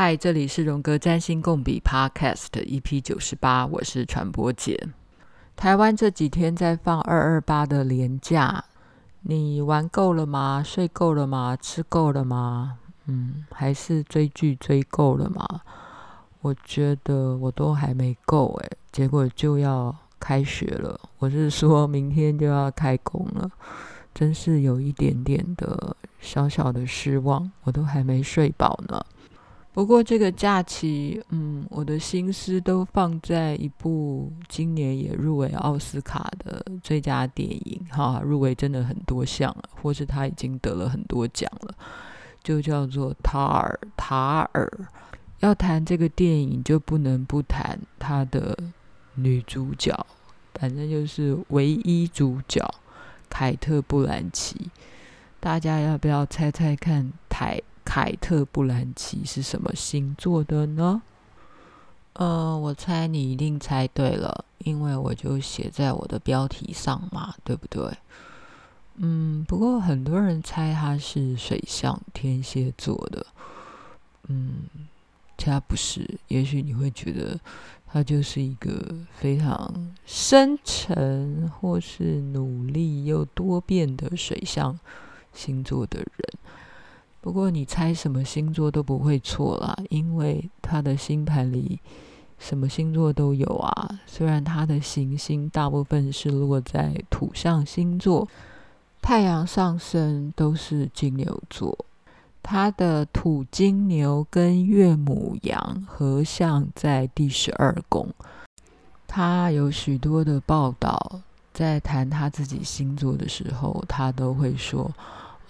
嗨，这里是荣格占星共笔 Podcast EP 九十八，我是传播姐。台湾这几天在放二二八的连假，你玩够了吗？睡够了吗？吃够了吗？嗯，还是追剧追够了吗？我觉得我都还没够诶，结果就要开学了，我是说明天就要开工了，真是有一点点的小小的失望，我都还没睡饱呢。不过这个假期，嗯，我的心思都放在一部今年也入围奥斯卡的最佳电影，哈，入围真的很多项了，或是他已经得了很多奖了，就叫做塔尔塔尔。要谈这个电影，就不能不谈他的女主角，反正就是唯一主角凯特·布兰奇。大家要不要猜猜看？台凯特·布兰奇是什么星座的呢？呃，我猜你一定猜对了，因为我就写在我的标题上嘛，对不对？嗯，不过很多人猜他是水象天蝎座的，嗯，其他不是。也许你会觉得他就是一个非常深沉或是努力又多变的水象星座的人。不过你猜什么星座都不会错啦，因为他的星盘里什么星座都有啊。虽然他的行星大部分是落在土象星座，太阳上升都是金牛座，他的土金牛跟月母羊合相在第十二宫。他有许多的报道，在谈他自己星座的时候，他都会说：“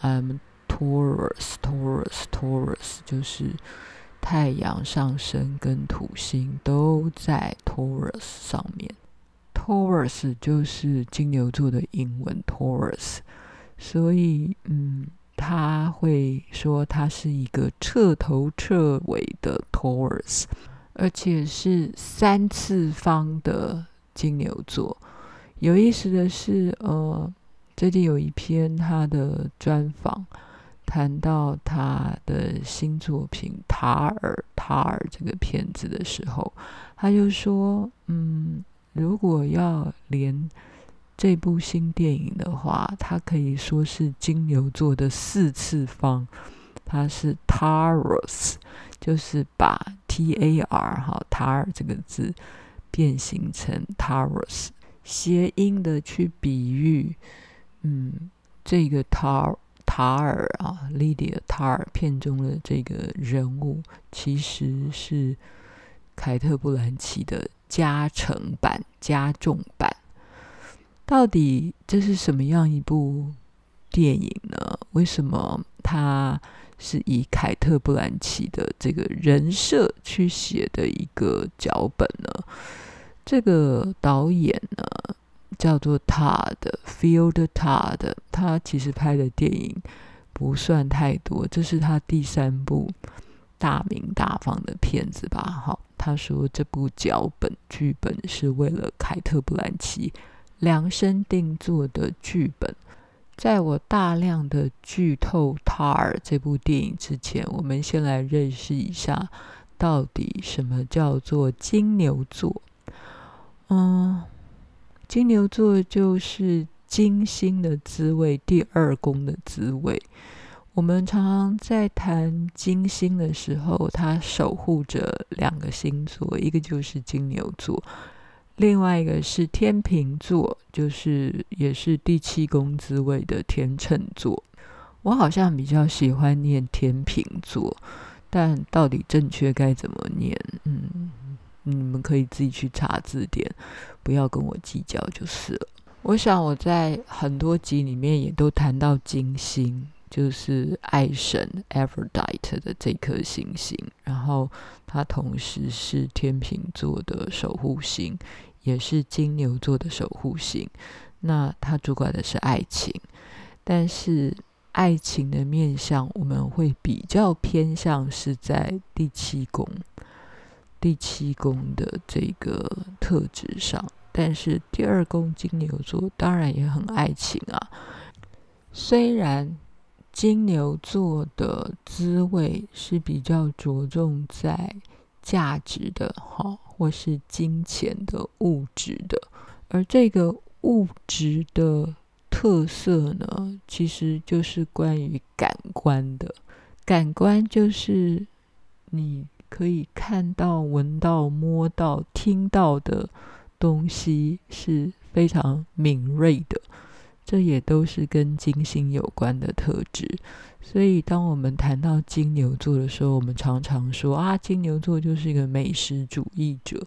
嗯。” Taurus, Taurus, Taurus，就是太阳上升跟土星都在 Taurus 上面。Taurus 就是金牛座的英文 Taurus，所以嗯，他会说他是一个彻头彻尾的 Taurus，而且是三次方的金牛座。有意思的是，呃，最近有一篇他的专访。谈到他的新作品《塔尔塔尔》这个片子的时候，他就说：“嗯，如果要连这部新电影的话，他可以说是金牛座的四次方，他是 Taurus，就是把 T A R 哈塔尔这个字变形成 Taurus，谐音的去比喻，嗯，这个塔。”塔尔啊，Lydia 塔尔片中的这个人物，其实是凯特·布兰奇的加成版、加重版。到底这是什么样一部电影呢？为什么他是以凯特·布兰奇的这个人设去写的一个脚本呢？这个导演呢？叫做 Todd，Field Todd，他其实拍的电影不算太多，这是他第三部大名大放的片子吧？好，他说这部脚本剧本是为了凯特·布兰奇量身定做的剧本。在我大量的剧透塔尔这部电影之前，我们先来认识一下到底什么叫做金牛座。嗯。金牛座就是金星的滋味，第二宫的滋味。我们常常在谈金星的时候，它守护着两个星座，一个就是金牛座，另外一个是天秤座，就是也是第七宫滋味的天秤座。我好像比较喜欢念天秤座，但到底正确该怎么念？嗯。你们可以自己去查字典，不要跟我计较就是了。我想我在很多集里面也都谈到金星，就是爱神 Aphrodite 的这颗行星，然后它同时是天秤座的守护星，也是金牛座的守护星。那它主管的是爱情，但是爱情的面向我们会比较偏向是在第七宫。第七宫的这个特质上，但是第二宫金牛座当然也很爱情啊。虽然金牛座的滋味是比较着重在价值的，哈，或是金钱的物质的，而这个物质的特色呢，其实就是关于感官的。感官就是你可以看到、闻到、摸到、听到的东西是非常敏锐的，这也都是跟金星有关的特质。所以，当我们谈到金牛座的时候，我们常常说啊，金牛座就是一个美食主义者。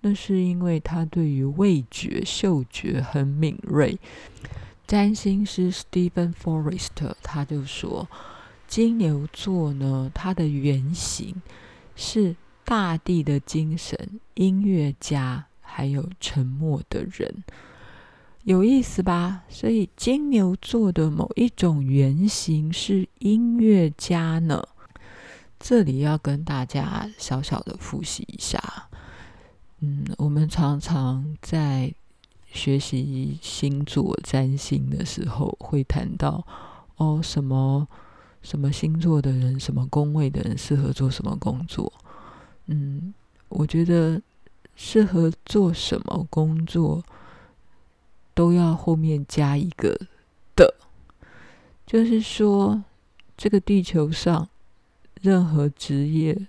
那是因为他对于味觉、嗅觉很敏锐。占星师 Steven Forrest 他就说。金牛座呢，它的原型是大地的精神、音乐家，还有沉默的人，有意思吧？所以金牛座的某一种原型是音乐家呢。这里要跟大家小小的复习一下。嗯，我们常常在学习星座占星的时候，会谈到哦什么。什么星座的人，什么宫位的人适合做什么工作？嗯，我觉得适合做什么工作都要后面加一个的，就是说，这个地球上任何职业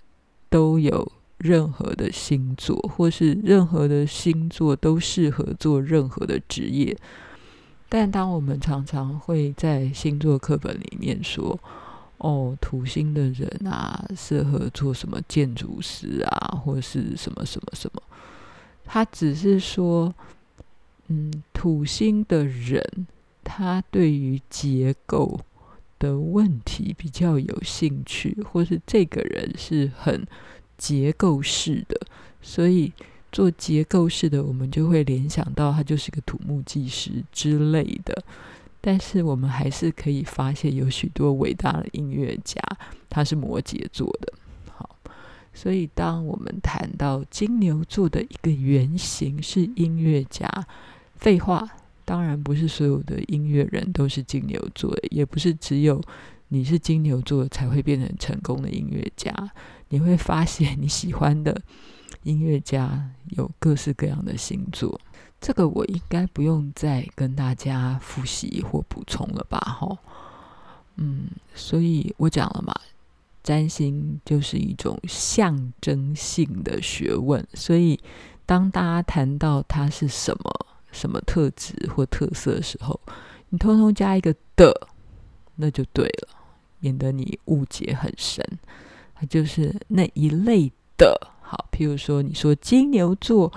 都有任何的星座，或是任何的星座都适合做任何的职业。但当我们常常会在星座课本里面说，哦，土星的人啊，适合做什么建筑师啊，或是什么什么什么。他只是说，嗯，土星的人，他对于结构的问题比较有兴趣，或是这个人是很结构式的，所以做结构式的，我们就会联想到他就是个土木技师之类的。但是我们还是可以发现，有许多伟大的音乐家，他是摩羯座的。好，所以当我们谈到金牛座的一个原型是音乐家，废话，当然不是所有的音乐人都是金牛座，也不是只有你是金牛座才会变成成功的音乐家。你会发现你喜欢的音乐家有各式各样的星座。这个我应该不用再跟大家复习或补充了吧？哈，嗯，所以我讲了嘛，占星就是一种象征性的学问，所以当大家谈到它是什么什么特质或特色的时候，你通通加一个的，那就对了，免得你误解很深。它就是那一类的。好，譬如说，你说金牛座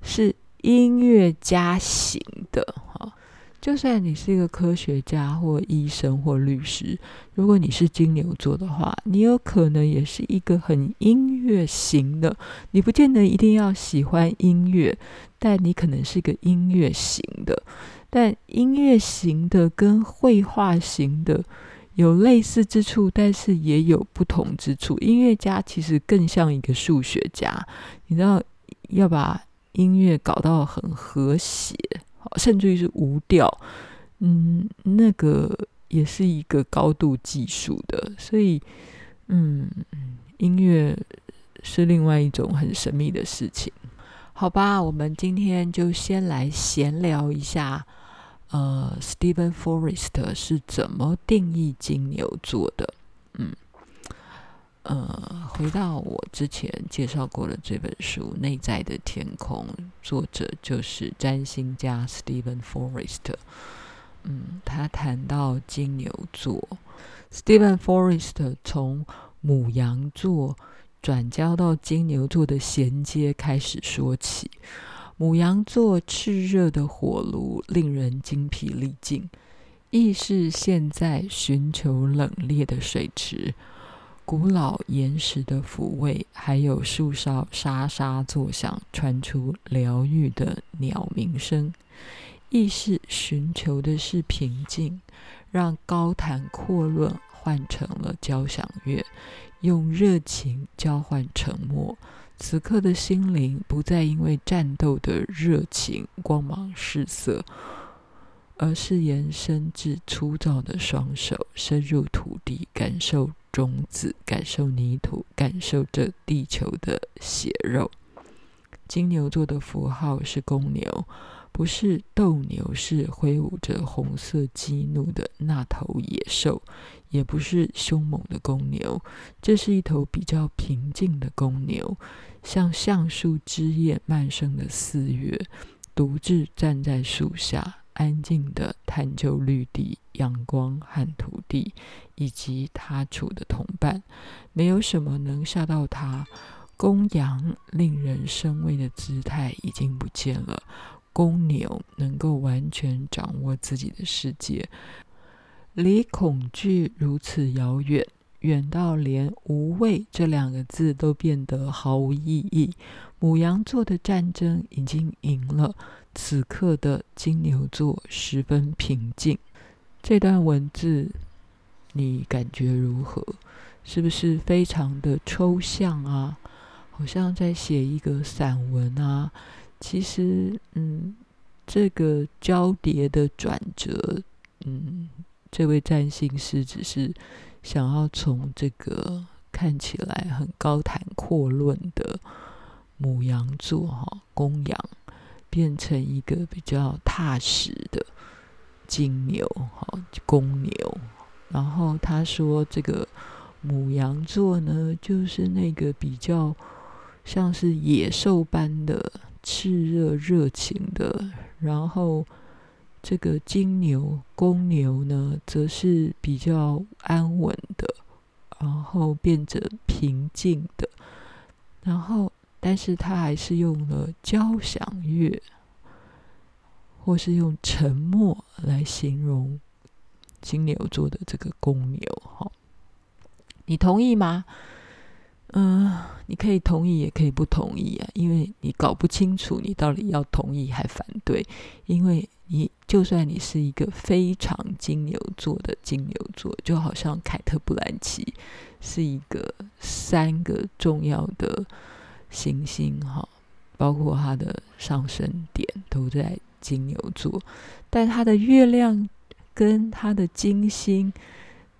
是。音乐家型的哈，就算你是一个科学家或医生或律师，如果你是金牛座的话，你有可能也是一个很音乐型的。你不见得一定要喜欢音乐，但你可能是一个音乐型的。但音乐型的跟绘画型的有类似之处，但是也有不同之处。音乐家其实更像一个数学家，你知道要把。音乐搞到很和谐，甚至于是无调，嗯，那个也是一个高度技术的，所以，嗯，音乐是另外一种很神秘的事情。好吧，我们今天就先来闲聊一下，呃，Stephen Forrest 是怎么定义金牛座的？嗯。呃，回到我之前介绍过的这本书《内在的天空》，作者就是占星家 Stephen Forrest。嗯，他谈到金牛座，Stephen Forrest 从母羊座转交到金牛座的衔接开始说起。母羊座炽热的火炉令人精疲力尽，意识现在寻求冷冽的水池。古老岩石的抚慰，还有树梢沙沙作响，传出疗愈的鸟鸣声。意识寻求的是平静，让高谈阔论换成了交响乐，用热情交换沉默。此刻的心灵不再因为战斗的热情光芒四射，而是延伸至粗糙的双手，深入土地，感受种子，感受泥土，感受这地球的血肉。金牛座的符号是公牛，不是斗牛士挥舞着红色激怒的那头野兽，也不是凶猛的公牛，这是一头比较平静的公牛，像橡树枝叶漫生的四月，独自站在树下，安静地探究绿地、阳光和土地，以及他处的同伴，没有什么能吓到他。公羊令人生畏的姿态已经不见了，公牛能够完全掌握自己的世界，离恐惧如此遥远，远到连无畏这两个字都变得毫无意义。母羊座的战争已经赢了，此刻的金牛座十分平静。这段文字你感觉如何？是不是非常的抽象啊？好像在写一个散文啊，其实，嗯，这个交叠的转折，嗯，这位占星师只是想要从这个看起来很高谈阔论的母羊座哈，公羊，变成一个比较踏实的金牛哈，公牛。然后他说，这个母羊座呢，就是那个比较。像是野兽般的炽热、热情的，然后这个金牛、公牛呢，则是比较安稳的，然后变得平静的，然后，但是他还是用了交响乐，或是用沉默来形容金牛座的这个公牛。哈，你同意吗？嗯、你可以同意，也可以不同意啊，因为你搞不清楚你到底要同意还反对。因为你就算你是一个非常金牛座的金牛座，就好像凯特·布兰奇是一个三个重要的行星哈，包括他的上升点都在金牛座，但他的月亮跟他的金星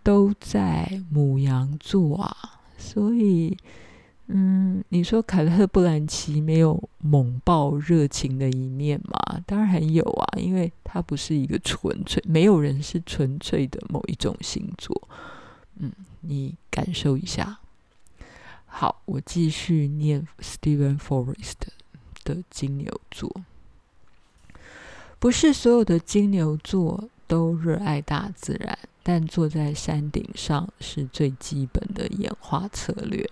都在牡羊座啊。所以，嗯，你说凯特·布兰奇没有猛爆热情的一面吗？当然有啊，因为他不是一个纯粹，没有人是纯粹的某一种星座。嗯，你感受一下。好，我继续念 Steven Forrest 的金牛座。不是所有的金牛座都热爱大自然。但坐在山顶上是最基本的演化策略。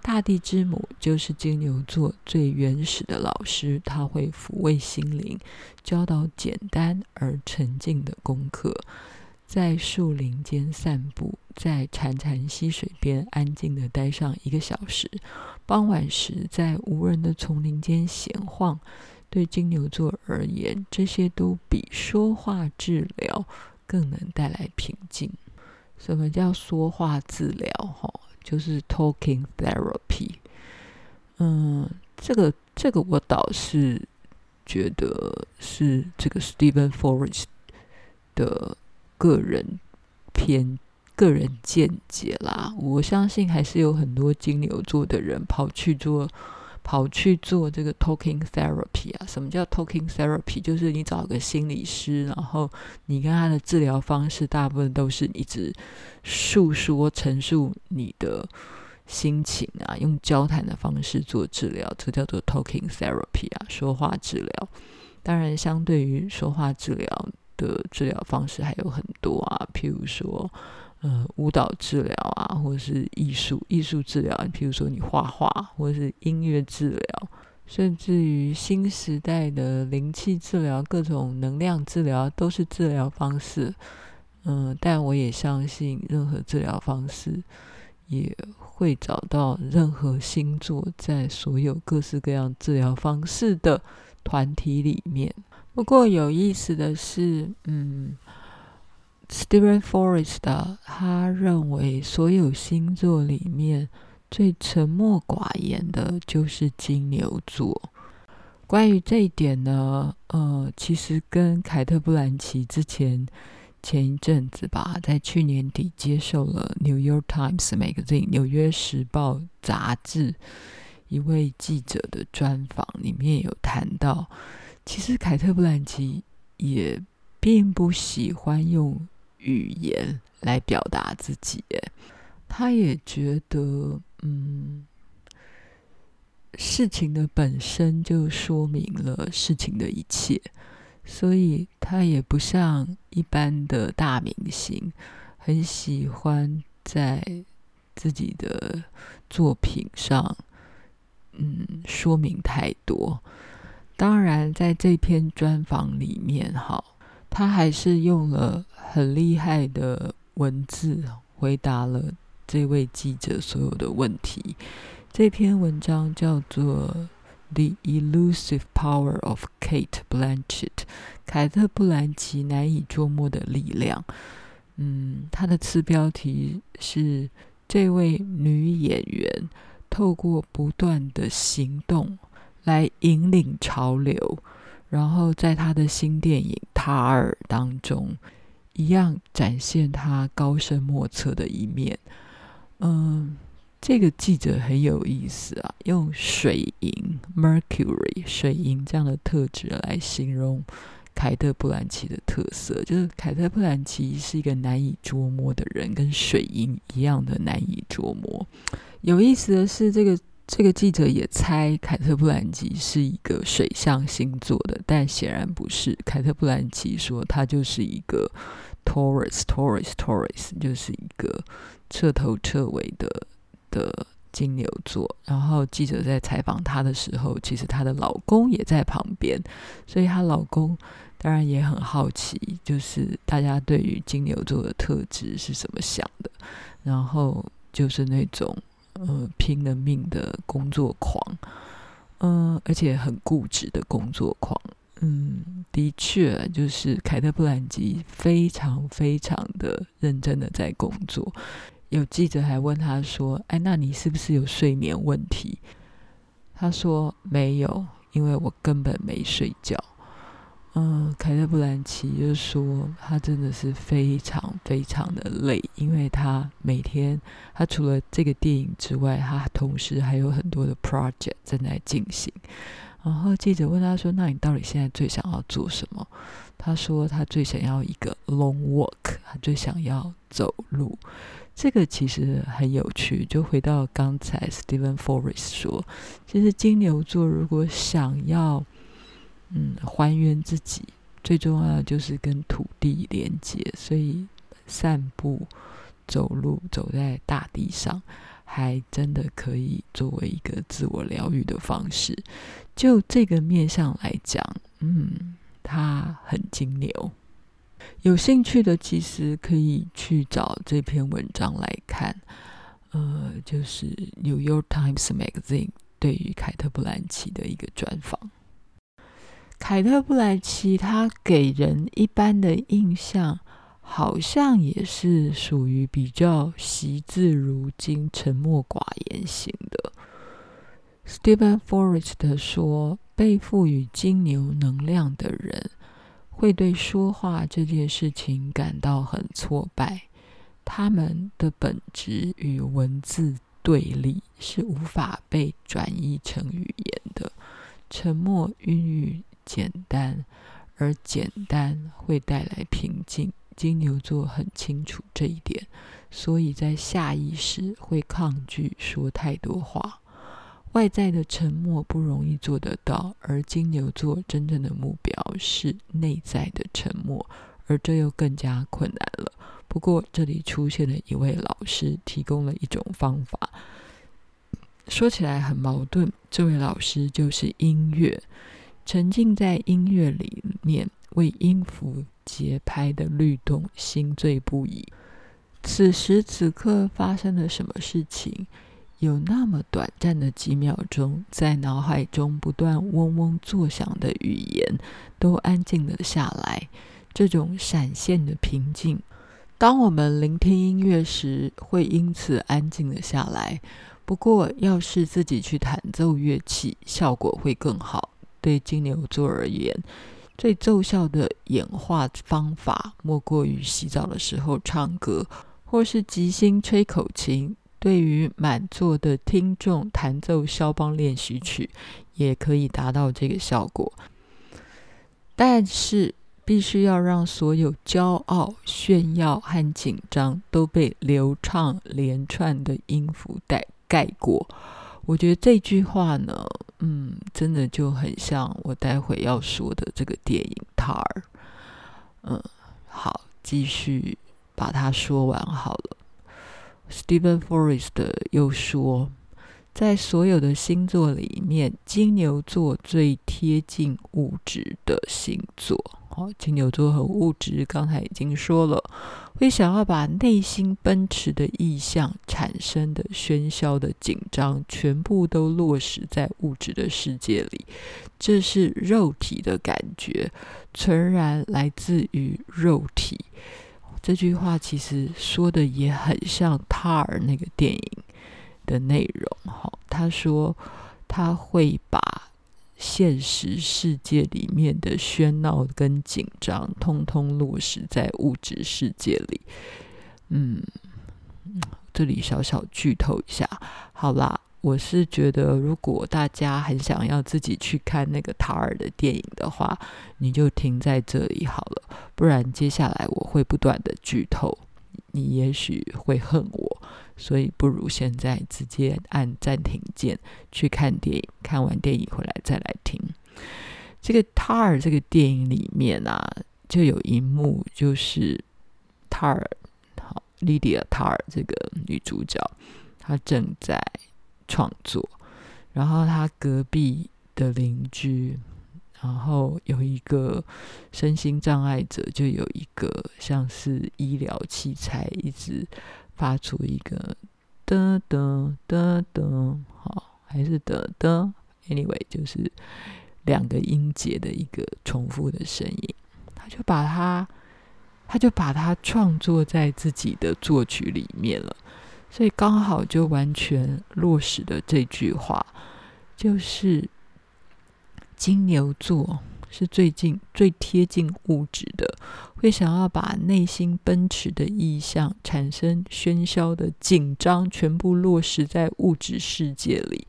大地之母就是金牛座最原始的老师，他会抚慰心灵，教导简单而沉静的功课。在树林间散步，在潺潺溪水边安静地待上一个小时。傍晚时，在无人的丛林间闲晃。对金牛座而言，这些都比说话治疗。更能带来平静。什么叫说话治疗？哈，就是 talking therapy。嗯，这个这个我倒是觉得是这个 Stephen Forrest 的个人偏个人见解啦。我相信还是有很多金牛座的人跑去做。跑去做这个 talking therapy 啊？什么叫 talking therapy？就是你找个心理师，然后你跟他的治疗方式大部分都是一直诉说、陈述你的心情啊，用交谈的方式做治疗，这叫做 talking therapy 啊，说话治疗。当然，相对于说话治疗的治疗方式还有很多啊，譬如说。呃，舞蹈治疗啊，或者是艺术艺术治疗，比如说你画画，或者是音乐治疗，甚至于新时代的灵气治疗、各种能量治疗，都是治疗方式。嗯、但我也相信，任何治疗方式也会找到任何星座在所有各式各样治疗方式的团体里面。不过有意思的是，嗯。Stephen Forrest 他认为，所有星座里面最沉默寡言的就是金牛座。关于这一点呢，呃，其实跟凯特·布兰奇之前前一阵子吧，在去年底接受了《New York Times Magazine》纽约时报杂志一位记者的专访，里面有谈到，其实凯特·布兰奇也并不喜欢用语言来表达自己，他也觉得，嗯。事情的本身就说明了事情的一切，所以他也不像一般的大明星，很喜欢在自己的作品上，嗯，说明太多。当然，在这篇专访里面，哈，他还是用了很厉害的文字回答了这位记者所有的问题。这篇文章叫做《The Elusive Power of Kate Blanchett》，凯特·布兰奇难以捉摸的力量。嗯，它的次标题是这位女演员透过不断的行动来引领潮流，然后在他的新电影《塔尔》当中，一样展现他高深莫测的一面。嗯。这个记者很有意思啊，用水银 （Mercury） 水银这样的特质来形容凯特·布兰奇的特色，就是凯特·布兰奇是一个难以捉摸的人，跟水银一样的难以捉摸。有意思的是，这个这个记者也猜凯特·布兰奇是一个水象星座的，但显然不是。凯特·布兰奇说他就是一个 Taurus，Taurus，Taurus，就是一个彻头彻尾的。的金牛座，然后记者在采访她的时候，其实她的老公也在旁边，所以她老公当然也很好奇，就是大家对于金牛座的特质是怎么想的。然后就是那种呃拼了命的工作狂，嗯、而且很固执的工作狂。嗯，的确，就是凯特·布兰奇非常非常的认真的在工作。有记者还问他说：“哎，那你是不是有睡眠问题？”他说：“没有，因为我根本没睡觉。”嗯，凯特·布兰奇就说：“他真的是非常非常的累，因为他每天，他除了这个电影之外，他同时还有很多的 project 正在进行。”然后记者问他说：“那你到底现在最想要做什么？”他说：“他最想要一个 long walk，他最想要走路。”这个其实很有趣，就回到刚才 Steven Forrest 说，其实金牛座如果想要嗯还原自己，最重要的就是跟土地连接，所以散步、走路、走在大地上，还真的可以作为一个自我疗愈的方式。就这个面向来讲，嗯，他很金牛。有兴趣的其实可以去找这篇文章来看，呃，就是《New York Times Magazine》对于凯特·布兰奇的一个专访。凯特·布莱奇他给人一般的印象，好像也是属于比较惜字如金、沉默寡言型的。Stephen Forrest 说：“被赋予金牛能量的人。”会对说话这件事情感到很挫败，他们的本质与文字对立，是无法被转译成语言的。沉默孕育简单，而简单会带来平静。金牛座很清楚这一点，所以在下意识会抗拒说太多话。外在的沉默不容易做得到，而金牛座真正的目标是内在的沉默，而这又更加困难了。不过，这里出现了一位老师，提供了一种方法。说起来很矛盾，这位老师就是音乐，沉浸在音乐里面，为音符节拍的律动心醉不已。此时此刻发生了什么事情？有那么短暂的几秒钟，在脑海中不断嗡嗡作响的语言都安静了下来。这种闪现的平静，当我们聆听音乐时，会因此安静了下来。不过，要是自己去弹奏乐器，效果会更好。对金牛座而言，最奏效的演化方法，莫过于洗澡的时候唱歌，或是即兴吹口琴。对于满座的听众弹奏肖邦练习曲，也可以达到这个效果。但是，必须要让所有骄傲、炫耀和紧张都被流畅连串的音符带盖过。我觉得这句话呢，嗯，真的就很像我待会要说的这个电影《塔尔》。嗯，好，继续把它说完好了。Stephen Forrest 又说，在所有的星座里面，金牛座最贴近物质的星座。好，金牛座很物质，刚才已经说了，会想要把内心奔驰的意象、产生的喧嚣的紧张，全部都落实在物质的世界里。这是肉体的感觉，纯然来自于肉体。这句话其实说的也很像《塔尔》那个电影的内容。哈，他说他会把现实世界里面的喧闹跟紧张，通通落实在物质世界里。嗯，这里小小剧透一下，好啦。我是觉得，如果大家很想要自己去看那个塔尔的电影的话，你就停在这里好了，不然接下来我会不断的剧透，你也许会恨我，所以不如现在直接按暂停键去看电影，看完电影回来再来听。这个塔尔这个电影里面啊，就有一幕就是塔尔，好，莉迪亚塔尔这个女主角，她正在。创作，然后她隔壁的邻居，然后有一个身心障碍者，就有一个像是医疗器材，一直发出一个噔噔噔噔，好，还是噔噔，anyway，就是两个音节的一个重复的声音，他就把它，他就把它创作在自己的作曲里面了。所以刚好就完全落实的这句话，就是金牛座是最近最贴近物质的，会想要把内心奔驰的意象、产生喧嚣的紧张，全部落实在物质世界里。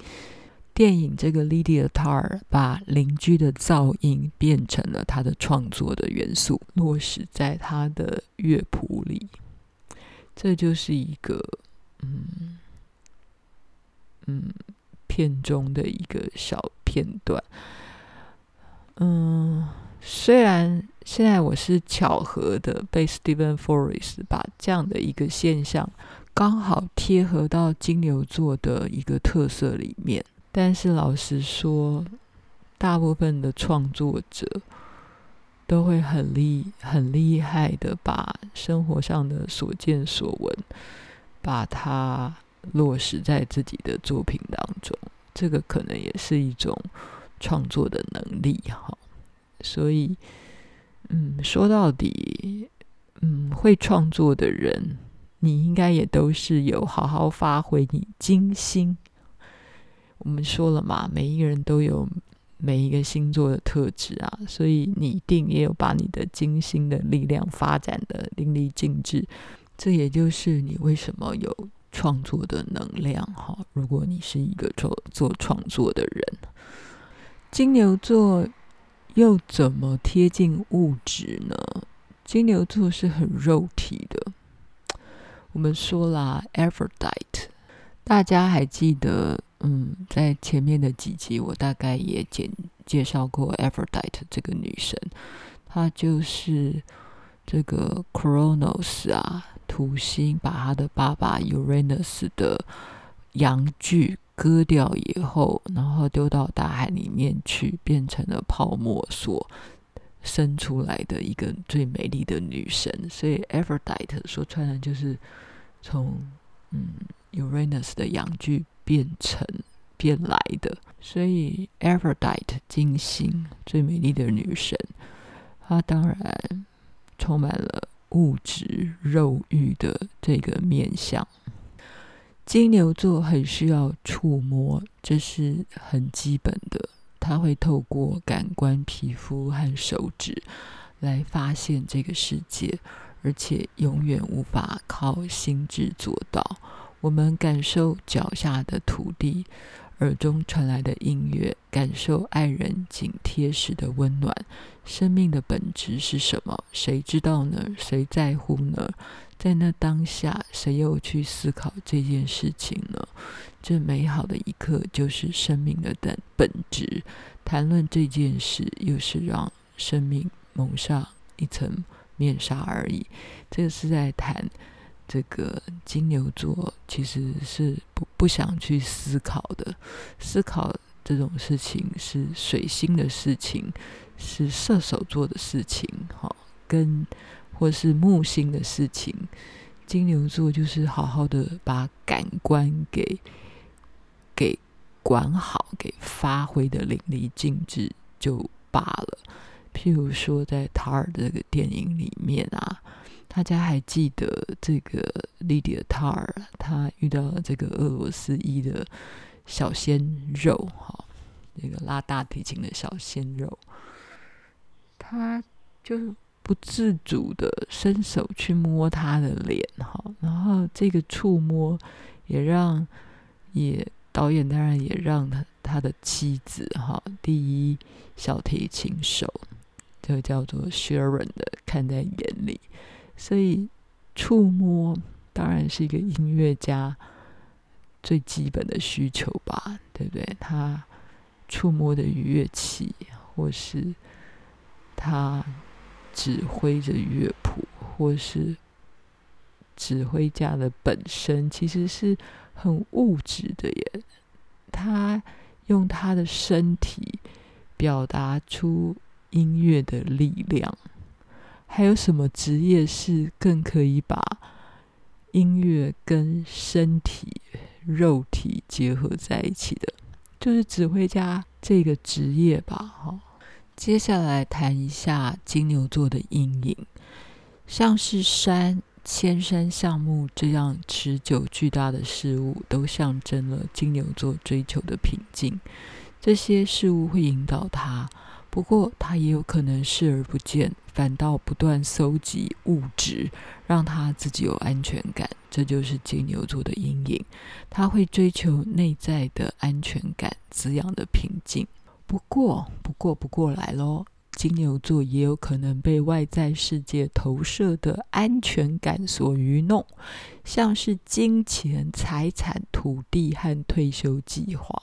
电影这个 Lydia Tar 把邻居的噪音变成了他的创作的元素，落实在他的乐谱里。这就是一个。嗯嗯，片中的一个小片段。嗯，虽然现在我是巧合的被 Steven Forrest 把这样的一个现象刚好贴合到金牛座的一个特色里面，但是老实说，大部分的创作者都会很厉很厉害的把生活上的所见所闻。把它落实在自己的作品当中，这个可能也是一种创作的能力哈。所以，嗯，说到底，嗯，会创作的人，你应该也都是有好好发挥你金星。我们说了嘛，每一个人都有每一个星座的特质啊，所以你一定也有把你的金星的力量发展的淋漓尽致。这也就是你为什么有创作的能量哈。如果你是一个做做创作的人，金牛座又怎么贴近物质呢？金牛座是很肉体的。我们说啦，Aphrodite，大家还记得？嗯，在前面的几集，我大概也简介绍过 Aphrodite 这个女神，她就是这个 Kronos 啊。土星把他的爸爸 Uranus 的阳具割掉以后，然后丢到大海里面去，变成了泡沫所生出来的一个最美丽的女神。所以 Aphrodite 说穿了就是从嗯 Uranus 的阳具变成变来的。所以 Aphrodite 金星最美丽的女神，她当然充满了。物质肉欲的这个面相，金牛座很需要触摸，这是很基本的。他会透过感官、皮肤和手指来发现这个世界，而且永远无法靠心智做到。我们感受脚下的土地。耳中传来的音乐，感受爱人紧贴时的温暖。生命的本质是什么？谁知道呢？谁在乎呢？在那当下，谁又去思考这件事情呢？这美好的一刻，就是生命的本本质。谈论这件事，又是让生命蒙上一层面纱而已。这个是在谈。这个金牛座其实是不不想去思考的，思考这种事情是水星的事情，是射手座的事情，哈，跟或是木星的事情。金牛座就是好好的把感官给给管好，给发挥的淋漓尽致就罢了。譬如说，在塔尔这个电影里面啊。大家还记得这个莉迪亚·塔尔，他遇到了这个俄罗斯裔的小鲜肉，哈，那个拉大提琴的小鲜肉，他就不自主的伸手去摸他的脸，哈，然后这个触摸也让也导演当然也让他他的妻子，哈，第一小提琴手，这个叫做 Sharon 的看在眼里。所以，触摸当然是一个音乐家最基本的需求吧，对不对？他触摸的乐器，或是他指挥着乐谱，或是指挥家的本身，其实是很物质的耶。他用他的身体表达出音乐的力量。还有什么职业是更可以把音乐跟身体、肉体结合在一起的？就是指挥家这个职业吧。哈，接下来谈一下金牛座的阴影，像是山、千山、橡木这样持久巨大的事物，都象征了金牛座追求的平静。这些事物会引导他。不过，他也有可能视而不见，反倒不断搜集物质，让他自己有安全感。这就是金牛座的阴影。他会追求内在的安全感，滋养的平静。不过，不过，不过来喽，金牛座也有可能被外在世界投射的安全感所愚弄，像是金钱、财产、土地和退休计划。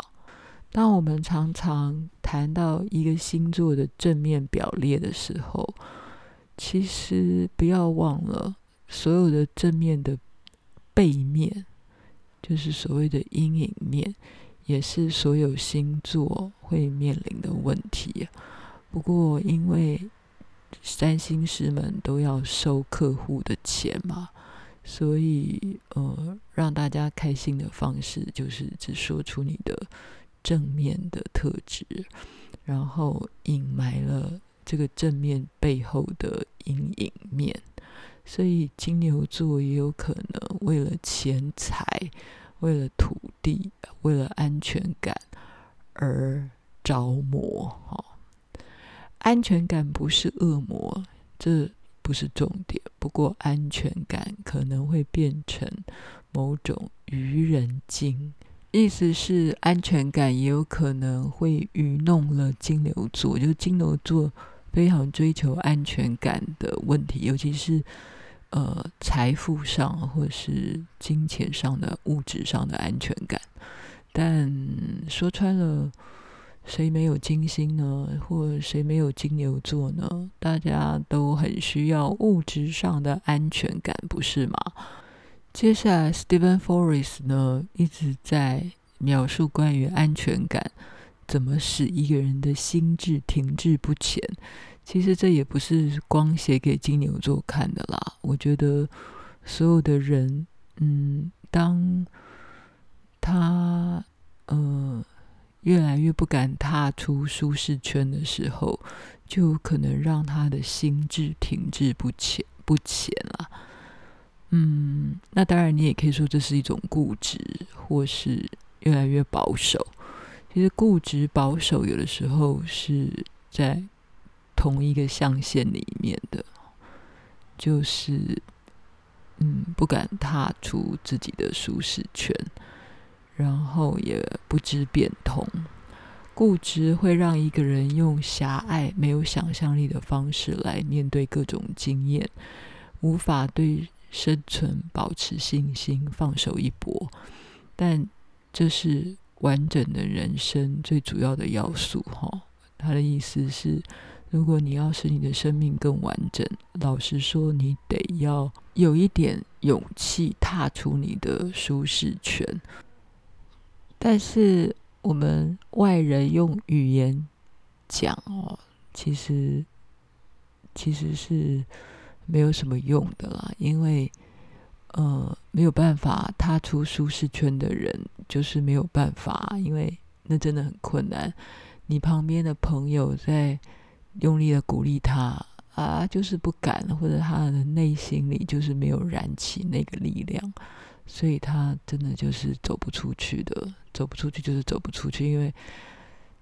当我们常常谈到一个星座的正面表列的时候，其实不要忘了，所有的正面的背面，就是所谓的阴影面，也是所有星座会面临的问题。不过，因为占星师们都要收客户的钱嘛，所以呃，让大家开心的方式就是只说出你的。正面的特质，然后隐埋了这个正面背后的阴影面，所以金牛座也有可能为了钱财、为了土地、为了安全感而着魔。哈，安全感不是恶魔，这不是重点。不过安全感可能会变成某种愚人精。意思是安全感也有可能会愚弄了金牛座，就金牛座非常追求安全感的问题，尤其是呃财富上或是金钱上的物质上的安全感。但说穿了，谁没有金星呢？或谁没有金牛座呢？大家都很需要物质上的安全感，不是吗？接下来，Steven Forrest 呢一直在描述关于安全感怎么使一个人的心智停滞不前。其实这也不是光写给金牛座看的啦。我觉得所有的人，嗯，当他呃越来越不敢踏出舒适圈的时候，就可能让他的心智停滞不前不前了。嗯，那当然，你也可以说这是一种固执，或是越来越保守。其实固执保守有的时候是在同一个象限里面的，就是嗯，不敢踏出自己的舒适圈，然后也不知变通。固执会让一个人用狭隘、没有想象力的方式来面对各种经验，无法对生存保持信心，放手一搏。但这是完整的人生最主要的要素，哈。他的意思是，如果你要使你的生命更完整，老实说，你得要有一点勇气踏出你的舒适圈。但是。我们外人用语言讲哦，其实其实是没有什么用的啦，因为呃没有办法踏出舒适圈的人，就是没有办法，因为那真的很困难。你旁边的朋友在用力的鼓励他啊，就是不敢，或者他的内心里就是没有燃起那个力量。所以他真的就是走不出去的，走不出去就是走不出去。因为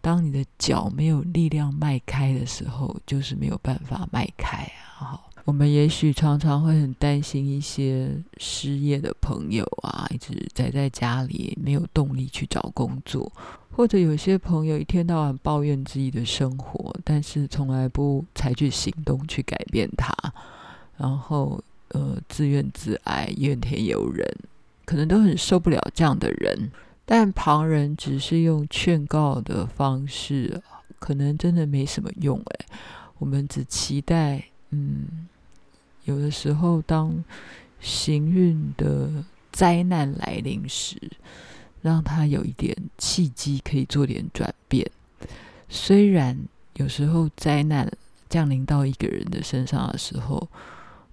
当你的脚没有力量迈开的时候，就是没有办法迈开啊。好，我们也许常常会很担心一些失业的朋友啊，一直宅在家里没有动力去找工作，或者有些朋友一天到晚抱怨自己的生活，但是从来不采取行动去改变它，然后呃自怨自艾、怨天尤人。可能都很受不了这样的人，但旁人只是用劝告的方式，可能真的没什么用。哎，我们只期待，嗯，有的时候当行运的灾难来临时，让他有一点契机，可以做点转变。虽然有时候灾难降临到一个人的身上的时候，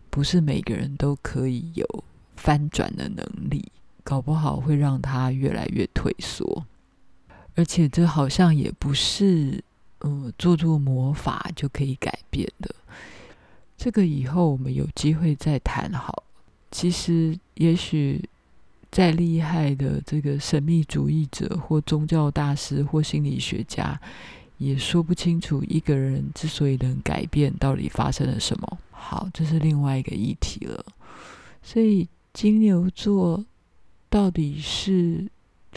不是每个人都可以有。翻转的能力，搞不好会让他越来越退缩，而且这好像也不是，嗯，做做魔法就可以改变的。这个以后我们有机会再谈好。其实，也许再厉害的这个神秘主义者，或宗教大师，或心理学家，也说不清楚一个人之所以能改变，到底发生了什么。好，这是另外一个议题了。所以。金牛座到底是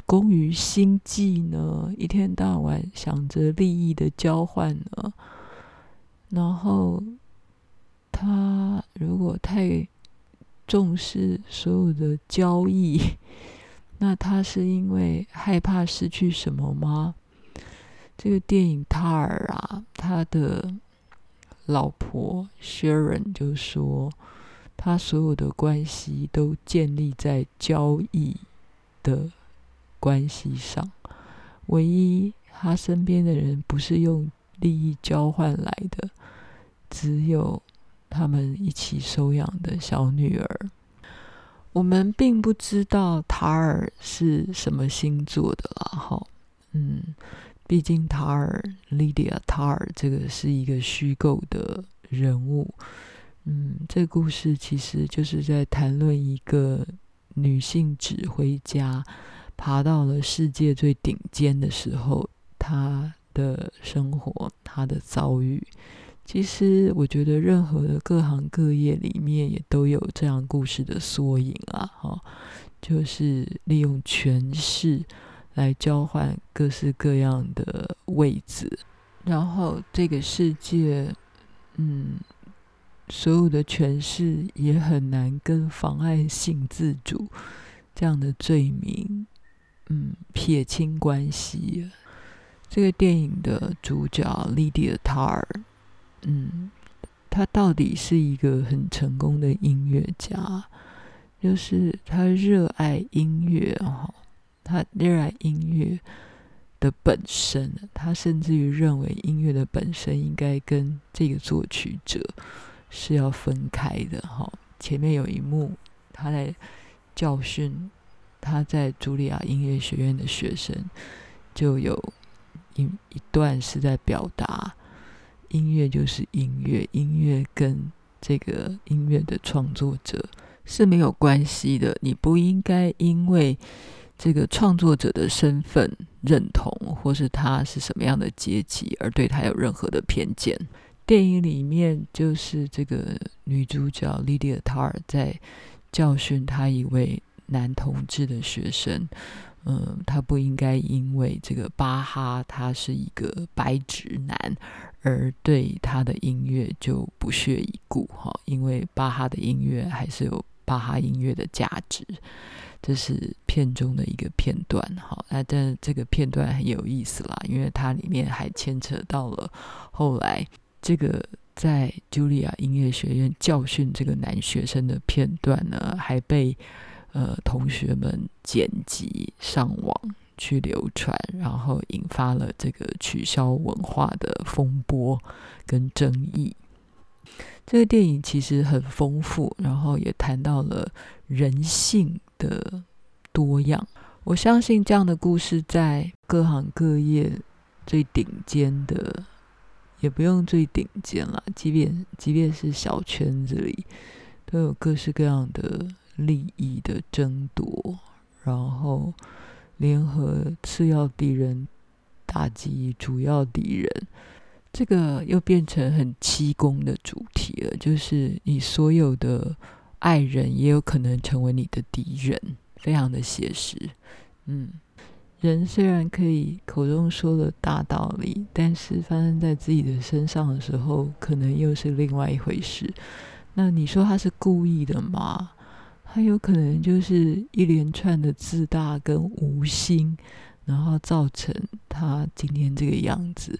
工于心计呢？一天到晚想着利益的交换呢？然后他如果太重视所有的交易，那他是因为害怕失去什么吗？这个电影《他尔》啊，他的老婆 Sharon 就说。他所有的关系都建立在交易的关系上，唯一他身边的人不是用利益交换来的，只有他们一起收养的小女儿。我们并不知道塔尔是什么星座的啦，哈，嗯，毕竟塔尔 Lydia 塔尔这个是一个虚构的人物。嗯，这个故事其实就是在谈论一个女性指挥家爬到了世界最顶尖的时候，她的生活，她的遭遇。其实我觉得任何的各行各业里面也都有这样故事的缩影啊，哈，就是利用权势来交换各式各样的位置，然后这个世界，嗯。所有的权势也很难跟妨碍性自主这样的罪名，嗯，撇清关系。这个电影的主角 Lydia Tar，嗯，他到底是一个很成功的音乐家，就是他热爱音乐哈，他热爱音乐的本身，他甚至于认为音乐的本身应该跟这个作曲者。是要分开的哈。前面有一幕，他在教训他在茱莉亚音乐学院的学生，就有一一段是在表达音乐就是音乐，音乐跟这个音乐的创作者是没有关系的。你不应该因为这个创作者的身份认同，或是他是什么样的阶级，而对他有任何的偏见。电影里面就是这个女主角 Lydia Tar 在教训他一位男同志的学生，嗯，他不应该因为这个巴哈他是一个白直男，而对他的音乐就不屑一顾哈，因为巴哈的音乐还是有巴哈音乐的价值。这是片中的一个片段，哈，那但这个片段很有意思啦，因为它里面还牵扯到了后来这个在茱莉亚音乐学院教训这个男学生的片段呢，还被呃同学们剪辑上网去流传，然后引发了这个取消文化的风波跟争议。这个电影其实很丰富，然后也谈到了人性的多样，我相信这样的故事在各行各业最顶尖的，也不用最顶尖了，即便即便是小圈子里，都有各式各样的利益的争夺，然后联合次要敌人打击主要敌人，这个又变成很七公的主题了，就是你所有的。爱人也有可能成为你的敌人，非常的写实。嗯，人虽然可以口中说的大道理，但是发生在自己的身上的时候，可能又是另外一回事。那你说他是故意的吗？他有可能就是一连串的自大跟无心，然后造成他今天这个样子。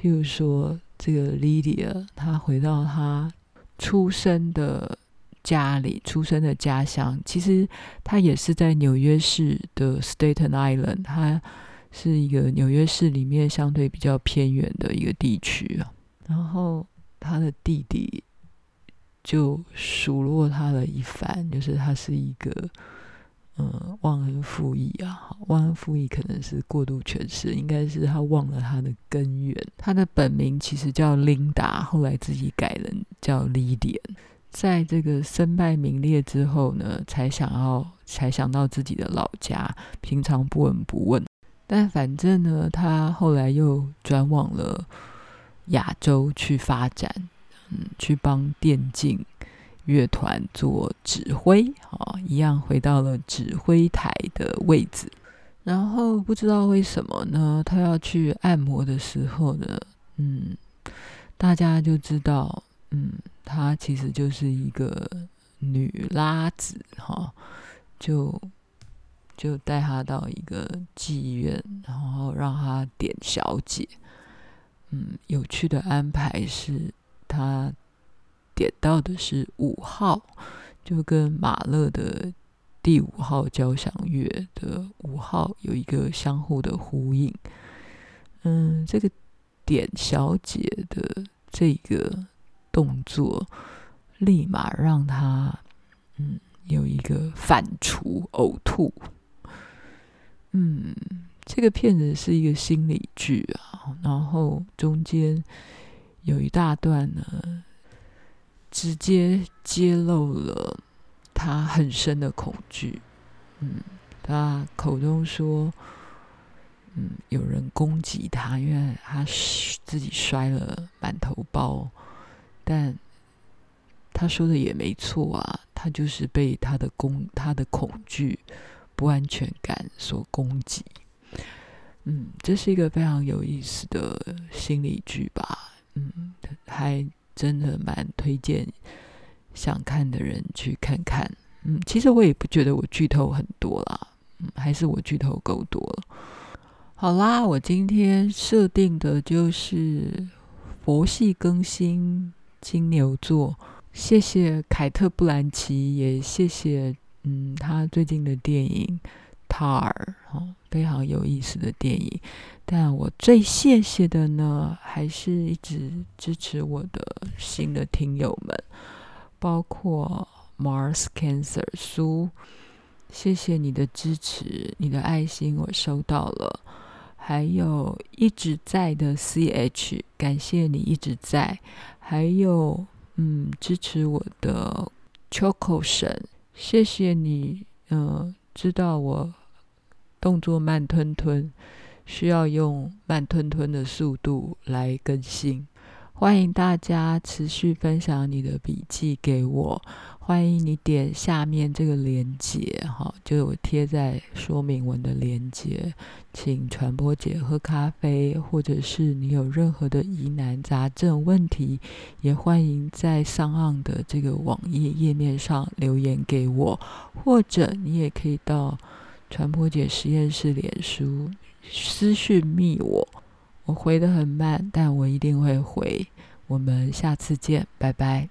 譬如说，这个 Lydia，她回到她出生的。家里出生的家乡，其实他也是在纽约市的 Staten Island，他是一个纽约市里面相对比较偏远的一个地区啊。然后他的弟弟就数落他了一番，就是他是一个嗯忘恩负义啊，忘恩负义可能是过度诠释，应该是他忘了他的根源。他的本名其实叫琳达，后来自己改了叫 Lydia。在这个身败名裂之后呢，才想要才想到自己的老家，平常不闻不问。但反正呢，他后来又转往了亚洲去发展，嗯，去帮电竞乐团做指挥，啊，一样回到了指挥台的位置。然后不知道为什么呢，他要去按摩的时候呢，嗯，大家就知道。嗯，她其实就是一个女拉子哈，就就带她到一个妓院，然后让她点小姐。嗯，有趣的安排是，他点到的是五号，就跟马勒的第五号交响乐的五号有一个相互的呼应。嗯，这个点小姐的这个。动作立马让他嗯有一个反刍呕吐，嗯，这个片子是一个心理剧啊，然后中间有一大段呢，直接揭露了他很深的恐惧，嗯，他口中说，嗯，有人攻击他，因为他自己摔了满头包。但他说的也没错啊，他就是被他的攻、他的恐惧、不安全感所攻击。嗯，这是一个非常有意思的心理剧吧？嗯，还真的蛮推荐想看的人去看看。嗯，其实我也不觉得我剧透很多啦，嗯，还是我剧透够多了。好啦，我今天设定的就是佛系更新。金牛座，谢谢凯特·布兰奇，也谢谢嗯他最近的电影《Tar》哦，非常有意思的电影。但我最谢谢的呢，还是一直支持我的新的听友们，包括 Mars Cancer 苏，谢谢你的支持，你的爱心我收到了。还有一直在的 CH，感谢你一直在。还有，嗯，支持我的 Choco 神，谢谢你，嗯、知道我动作慢吞吞，需要用慢吞吞的速度来更新。欢迎大家持续分享你的笔记给我。欢迎你点下面这个连接，哈，就我贴在说明文的连接，请传播姐喝咖啡，或者是你有任何的疑难杂症问题，也欢迎在上岸的这个网页页面上留言给我，或者你也可以到传播姐实验室脸书私讯密我，我回得很慢，但我一定会回。我们下次见，拜拜。